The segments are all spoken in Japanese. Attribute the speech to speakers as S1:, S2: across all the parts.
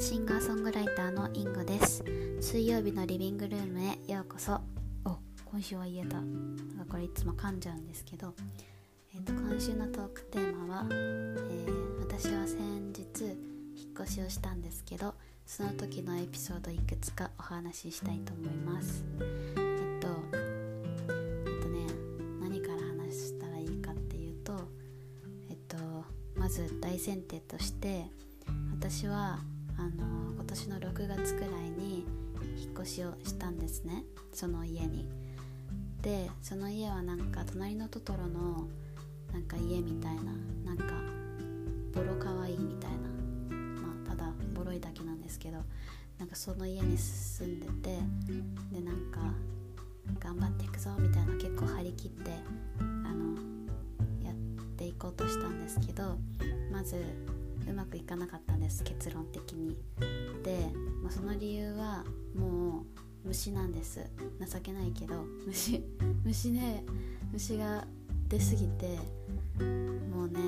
S1: シンガーソングライターのインゴです。水曜日のリビングルームへようこそ。お今週は言えた。なんかこれいつも噛んじゃうんですけど、えーと、今週のトークテーマは、えー、私は先日引っ越しをしたんですけどその時のエピソードいくつかお話ししたいと思います。えっとえっとね何から話したらいいかっていうとえっとまず大前提として私はあの今年の6月くらいに引っ越しをしたんですね。その家に。でその家はなんか隣のトトロのなんか家みたいななんかボロかわいいみたいな。まあただボロいだけなんですけどなんかその家に住んでてでなんか頑張っていくぞみたいな結構張り切ってあのやっていこうとしたんですけどまずうまくいかなかったんです結論的にで、まあ、その理由はもう虫なんです情けないけど虫虫ね虫が出すぎてもうね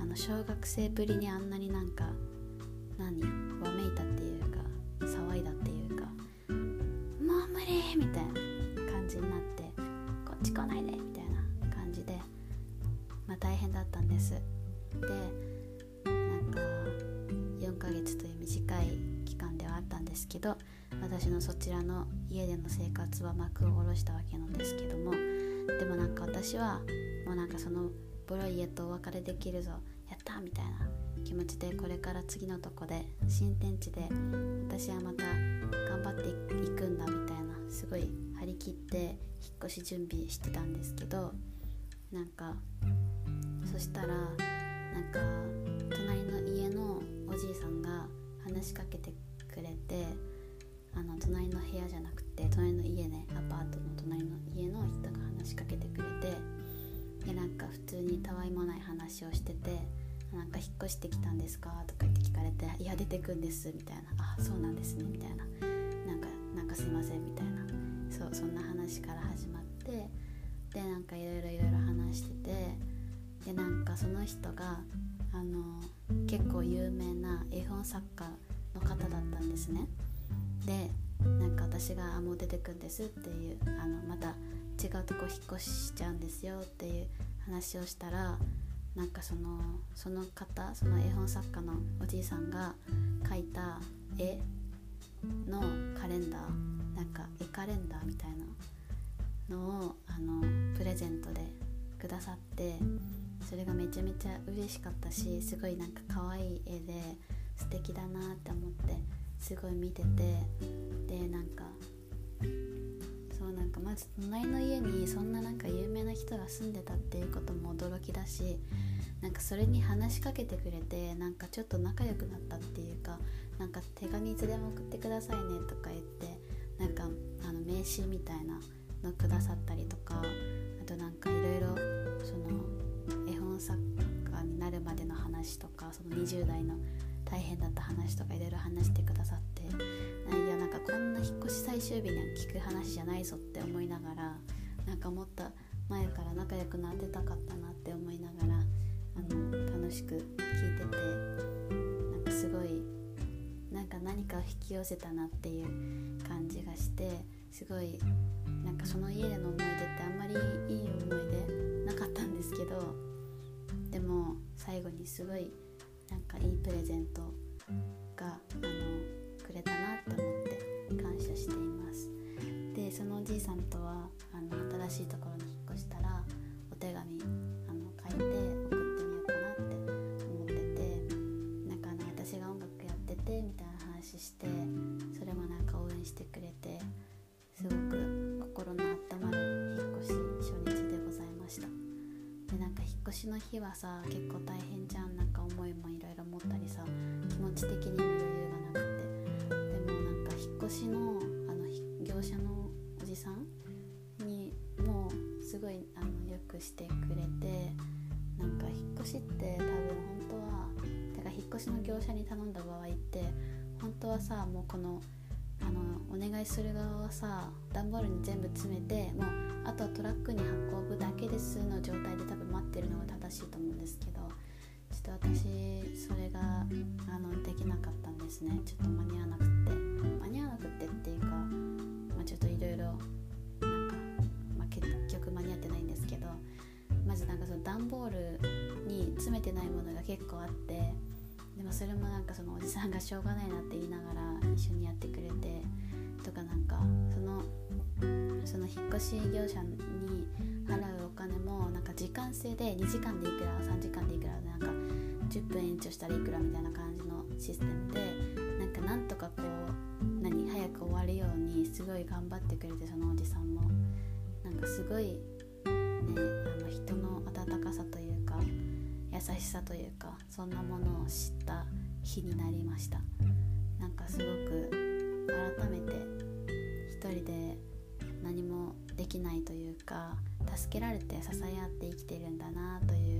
S1: あの小学生ぶりにあんなになんか何わめいたっていうか騒いだっていうか「もう無理!」みたいな感じになって「こっち来ないで!」みたいな感じでまあ大変だったんですでんですけど私のそちらの家での生活は幕を下ろしたわけなんですけどもでもなんか私はもうなんかそのボロい家とお別れできるぞやったみたいな気持ちでこれから次のとこで新天地で私はまた頑張っていくんだみたいなすごい張り切って引っ越し準備してたんですけどなんかそしたらなんか隣の家のおじいさんが話しかけてくれてあの隣の部屋じゃなくて隣の家ねアパートの隣の家の人が話しかけてくれてでなんか普通にたわいもない話をしてて「なんか引っ越してきたんですか?」とかって聞かれて「いや出てくんです」みたいな「あそうなんですね」みたいな「なんかなんかすいません」みたいな。そうそんな話から始まってでなんかいろいろいろいろ話しててでなんかその人があの結構有名な絵本作家方だったんですね。でなんか私が「あもう出てくんです」っていうあのまた違うとこ引っ越しちゃうんですよっていう話をしたらなんかそのその方その絵本作家のおじいさんが描いた絵のカレンダーなんか絵カレンダーみたいなのをあのプレゼントでくださってそれがめちゃめちゃ嬉しかったしすごいなんか可愛い絵で素敵だなって思ってすごい見ててでなんかそうなんかまず隣の家にそんななんか有名な人が住んでたっていうことも驚きだしなんかそれに話しかけてくれてなんかちょっと仲良くなったっていうかなんか手紙いつでも送ってくださいねとか言ってなんかあの名刺みたいなのくださったりとかあとなんかいろいろその絵本作家になるまでの話とかその20代の大変だった話とかいろいろ話してくださっていやなんかこんな引っ越し最終日には聞く話じゃないぞって思いながらなんかもっと前から仲良くなってたかったなって思いながらあの楽しく聞いててなんかすごいなんか何かを引き寄せたなっていう感じがしてすごいなんかその家での思い出ってあんまりいい思い出なかったんですけどでも最後にすごいなんかいいプレゼントがあのくれたなって思って感謝しています。でそのおじいさんとはあの新しいところに引っ越したらお手紙あの書いて送ってみようかなって思っててなんかあの私が音楽やっててみたいな話してそれもなんか応援してくれてすごく心の温まる引っ越し初日でございました。でなんか引っ越しの日はさ結構大変じゃんなん気持ち的にも余裕がなくてでもなんか引っ越しのあの業者のおじさんにもすごいあのよくしてくれてなんか引っ越しって多分本当はてか引っ越しの業者に頼んだ場合って本当はさもうこのあのお願いする側はさ段ボールに全部詰めてもうあとはトラックに運ぶだけですの状態で多分待ってるのが正しいと思うんですけどと私それがあのできなかったんですね。ちょっと間に合わなくって。間に合わなくってっていうか、まあ、ちょっといろいろ、結局間に合ってないんですけどまずなんかその段ボールに詰めてないものが結構あってでもそれもなんかそのおじさんがしょうがないなって言いながら一緒にやってくれてとかなんかそのその引っ越し業者に払うお金もなんか時間制で2時間でいくら3時間でいくらなんか10分延長したらいくらみたいな感じのシステムでなんかなんとかこう何早く終わるようにすごい頑張ってくれてそのおじさんもなんかすごいねあの人の温かさというか優しさというかそんなものを知った日になりましたなんかすごく改めて一人で何もできないというか助けられて支え合って生きてるんだなという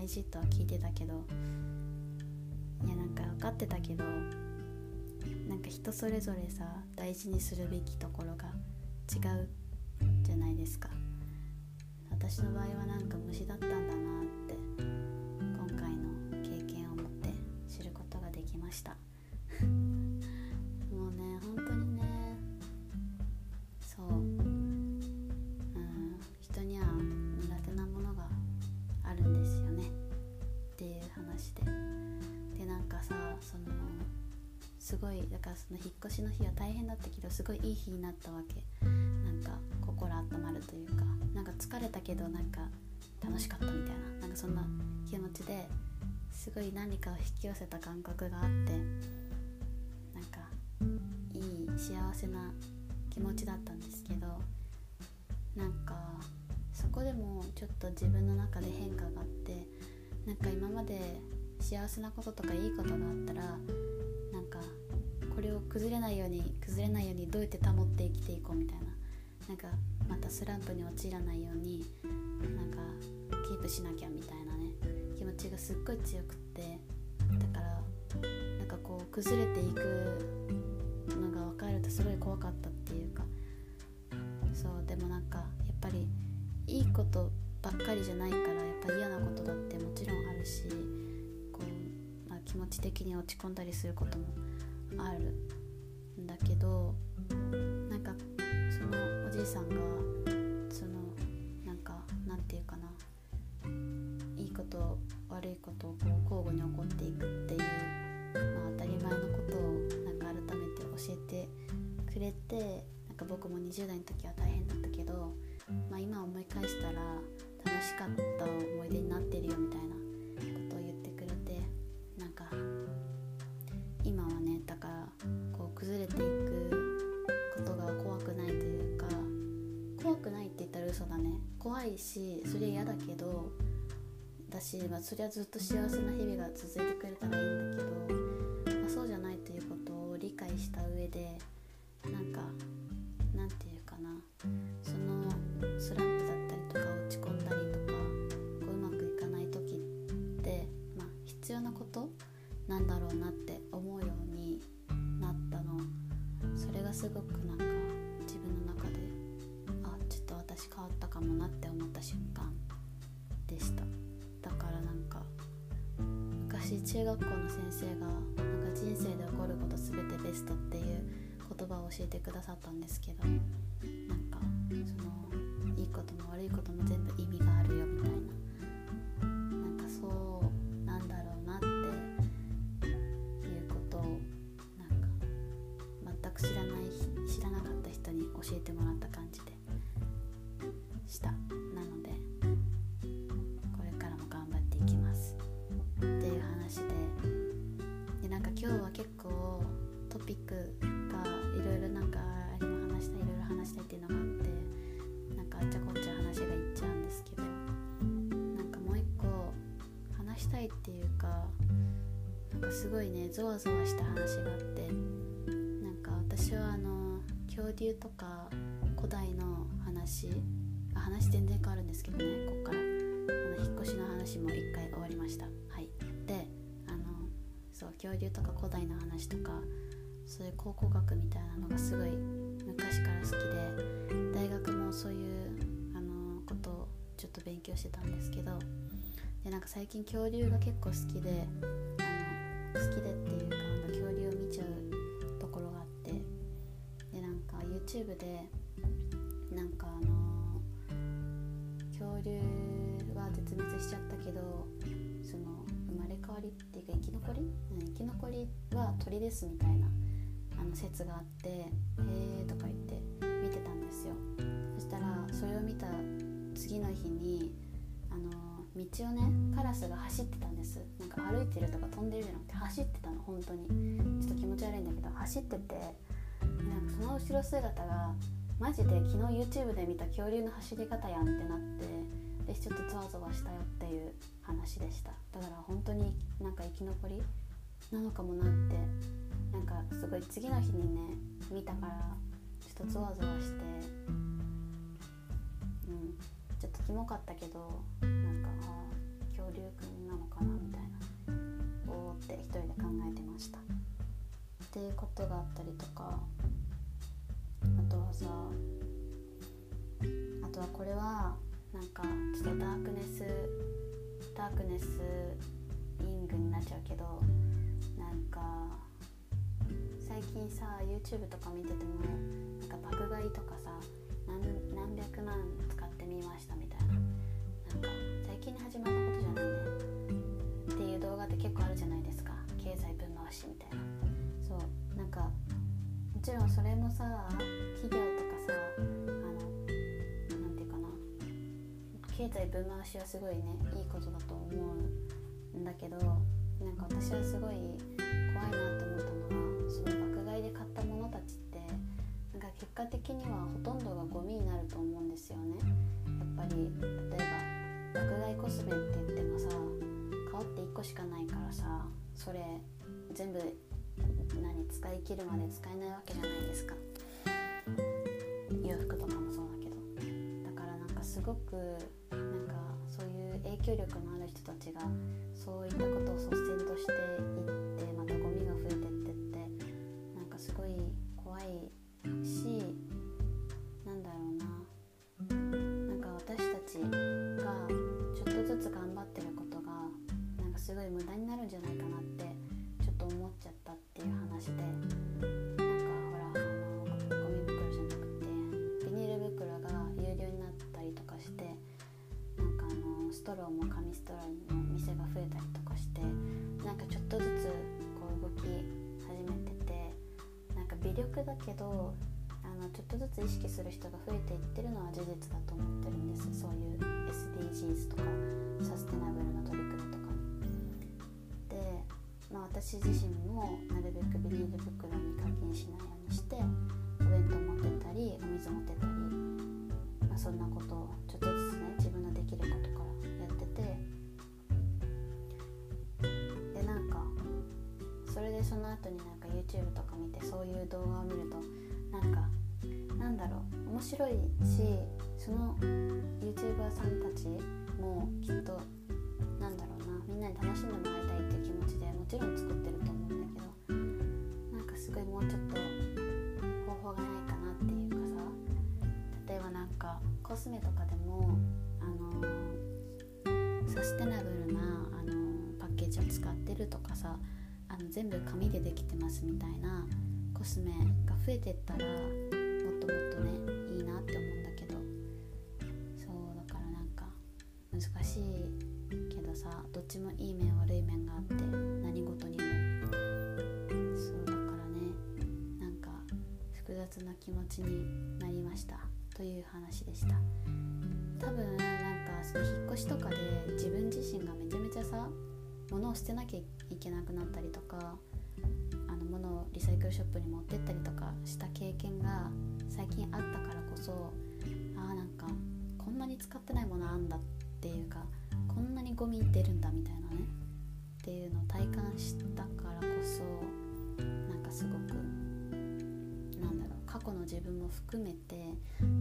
S1: 大事とは聞いてたけどいやなんか分かってたけどなんか人それぞれさ大事にするべきところが違うじゃないですか。私の場合はなんか虫だったんだなって今回の経験を持って知ることができました。かその引っ越しの日は大変だったけどすごいいい日になったわけ。なんか心温まるというかなんか疲れたけどなんか楽しかったみたいな。なんかそんな気持ちですごい何かを引き寄せた感覚があってなんかいい幸せな気持ちだったんですけどなんかそこでもちょっと自分の中で変化があってなんか今まで幸せなこととかいいことがあったらなんかこれを崩れないように崩れないようにどうやって保って生きていこうみたいな。なんかまたスランプに陥らないようになんかキープしなきゃみたいなね。気持ちがすっごい強くって。だからなんかこう崩れていくのが分かるとすごい怖かったっていうか。そうでもなんかやっぱりいいことばっかりじゃないからやっぱ嫌なことだってもちろんあるしこう、まあ、気持ち的に落ち込んだりすることもあるんだけどなんかそのおじいさんがそのなんかなんていうかないいこと悪いことをこう交互に起こっていくっていう、まあ、当たり前のことをなんか改めて教えてくれてなんか僕も20代の時は大変だったけど、まあ、今思い返したら楽しかった思い出になってるよみたいなしそれ嫌だけどだし、まあ、それはずっと幸せな日々が続いてくれたらいいんだけど、まあ、そうじゃないということを理解した上でなんかなんていうかなそのスランプだったりとか落ち込んだりとかこううまくいかない時って、まあ、必要なことなんだろうなって思うようになったの。それがすごくなんかちょっと私変わったかもなって思った瞬間でした。だからなんか昔中学校の先生がなんか人生で起こること全てベストっていう言葉を教えてくださったんですけどなんかそのいいことも悪いことも全部意味がクがいろいろなんかあれも話したいいろいろ話したいっていうのがあってなんかあっちゃこっちゃ話がいっちゃうんですけどなんかもう一個話したいっていうかなんかすごいねゾワゾワした話があってなんか私はあの恐竜とか古代の話話全然変わるんですけどねこっから。あの引っ越しの話も一回終わりました。はい。であのそう恐竜とか古代の話とかそういう考古学みたいなのがすごい昔から好きで大学もそういうあのことをちょっと勉強してたんですけどでなんか最近恐竜が結構好きであの好きでっていうかあの恐竜を見ちゃうところがあってでなんか YouTube でなんかあの恐竜は絶滅しちゃったけどその生まれ変わりっていうか生き残り？生き残りは鳥ですみたいなあの説があって「へえ」とか言って見てたんですよ。そしたらそれを見た次の日にあの道をねカラスが走ってたんです。なんか歩いてるとか飛んでるじゃなくて走ってたの本当に。ちょっと気持ち悪いんだけど走っててなんかその後ろ姿がマジで昨日 YouTube で見た恐竜の走り方やんってなってでちょっとゾワゾワしたよっていう話でした。だから本当になんか生き残りなのかもなってなんかすごい次の日にね見たからちょっとゾワゾワしてうんちょっとキモかったけどなんかあ恐竜くんなのかなみたいなおおって一人で考えてました。っていうことがあったりとかあとはさあとはこれはなんかちょっとダークネスダークネスイングになっちゃうけどなんか最近さ YouTube とか見ててもなんか爆買いとかさ何何百万使ってみましたみたいな。なんか最近に始まったことじゃないねっていう動画って結構あるじゃないですか。経済分回しみたいな。そう。なんかもちろんそれもさ企業とかさあのなんていうかな。経済分回しはすごいねいいことだと思うんだけどなんか私はすごい怖いなと思ったのそれ全部何使い切るまで使えないわけじゃないですか。洋服とかもそうだけど。だからなんかすごくなんかそういう影響力のある人たちがそういったことを率先としていってってなんかほらあのゴミ袋じゃなくてビニール袋が有料になったりとかしてなんかあのストローも紙ストローの店が増えたりとかしてなんかちょっとずつこう動き始めててなんか微力だけどあのちょっとずつ意識する人が増えていってるのは事実だと思ってるんです。そういう SDGs とかサステナブル私自身もなるべくビニール袋に課金しないようにしてお弁当持ってたりお水持ってたり、まあ、そんなことをちょっとずつね自分のできることからやってて。でなんかそれでその後になんか YouTube とか見てそういう動画を見るとなんかなんだろう面白いしその YouTuber さんたちもきっとコスメとかでもあのサステナブルなあのパッケージを使ってるとかさあの全部紙でできてますみたいなコスメが増えてったらもっともっとねいいなって思うんだけど。そうだからなんか難しいけどさどっちもいい面悪い面があって何事にも。そうだからねなんか複雑な気持ちになりました。という話でした。多分なんかその引っ越しとかで自分自身がめちゃめちゃさ物を捨てなきゃいけなくなったりとかあの物をリサイクルショップに持ってったりとかした経験が最近あったからこそあーなんかこんなに使ってないものあんだっていうかこんなにゴミ出るんだみたいなねっていうのを体感したからこそなんかすごくなんだろう過去の自分も含めて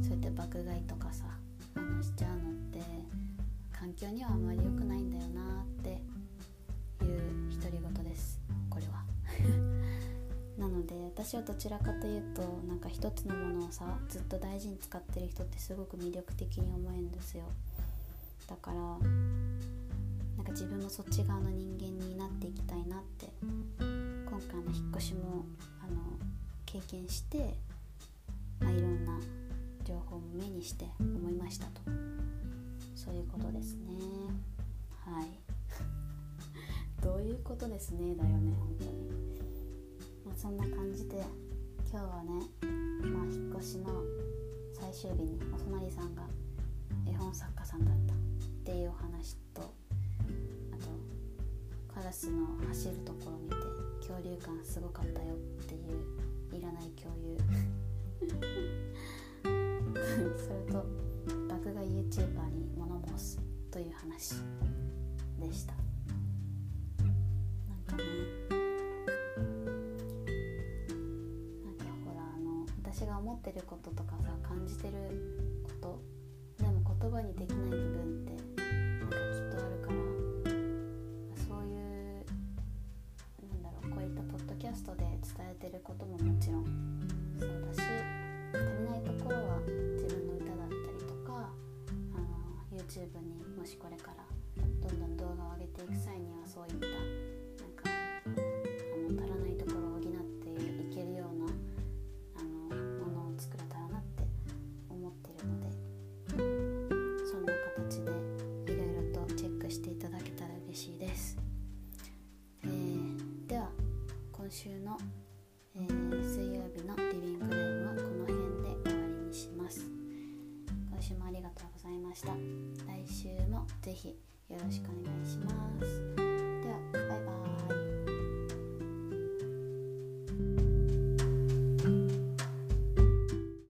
S1: そうやって爆買いとかさあのしちゃうのって環境にはあまり良くないんだよなっていう独り言です。これは。なので私はどちらかというとなんか一つのものをさずっと大事に使ってる人ってすごく魅力的に思えるんですよ。だからなんか自分もそっち側の人間になっていきたいなって今回の引っ越しもあの経験して、まあ、いろんな情報も目にして思いましたと。そういうことですね。はい。どういうことですねだよね本当に。まあそんな感じで今日はね、まあ、引っ越しの最終日にお隣さんが絵本作家さんだったっていうお話とあとカラスの走るところ見て恐竜感すごかったよっていういらない共有それと爆買い YouTuber に物申すという話でした。なんかねなんかほらあの私が思ってることとかさ感じてることでも言葉にできない部分ってなんかきっとあるからそういうなんだろうこういったポッドキャストで伝えてることももちろん確かに